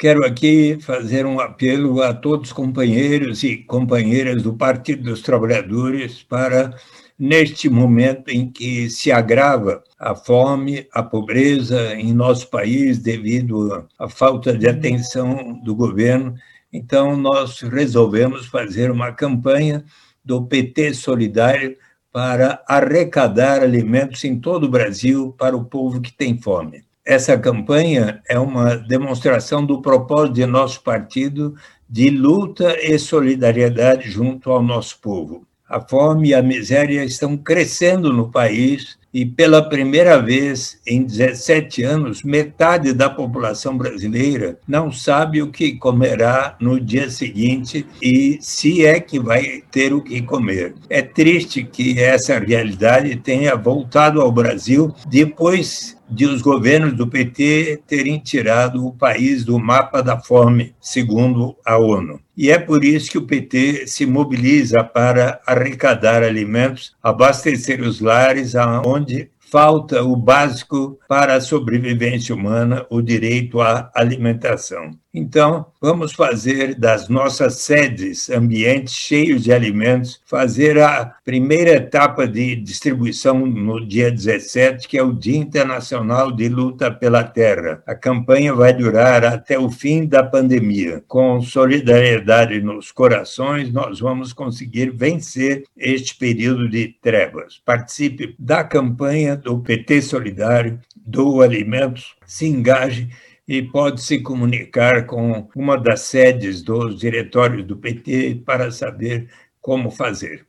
Quero aqui fazer um apelo a todos os companheiros e companheiras do Partido dos Trabalhadores para, neste momento em que se agrava a fome, a pobreza em nosso país devido à falta de atenção do governo, então nós resolvemos fazer uma campanha do PT Solidário para arrecadar alimentos em todo o Brasil para o povo que tem fome. Essa campanha é uma demonstração do propósito de nosso partido de luta e solidariedade junto ao nosso povo. A fome e a miséria estão crescendo no país e, pela primeira vez em 17 anos, metade da população brasileira não sabe o que comerá no dia seguinte e se é que vai ter o que comer. É triste que essa realidade tenha voltado ao Brasil depois de os governos do PT terem tirado o país do mapa da fome, segundo a ONU. E é por isso que o PT se mobiliza para arrecadar alimentos, abastecer os lares aonde falta o básico para a sobrevivência humana, o direito à alimentação. Então, vamos fazer das nossas sedes ambientes cheios de alimentos, fazer a primeira etapa de distribuição no dia 17, que é o Dia Internacional de Luta pela Terra. A campanha vai durar até o fim da pandemia. Com solidariedade nos corações, nós vamos conseguir vencer este período de trevas. Participe da campanha do PT Solidário, do Alimentos, se engaje e pode se comunicar com uma das sedes dos diretórios do PT para saber como fazer.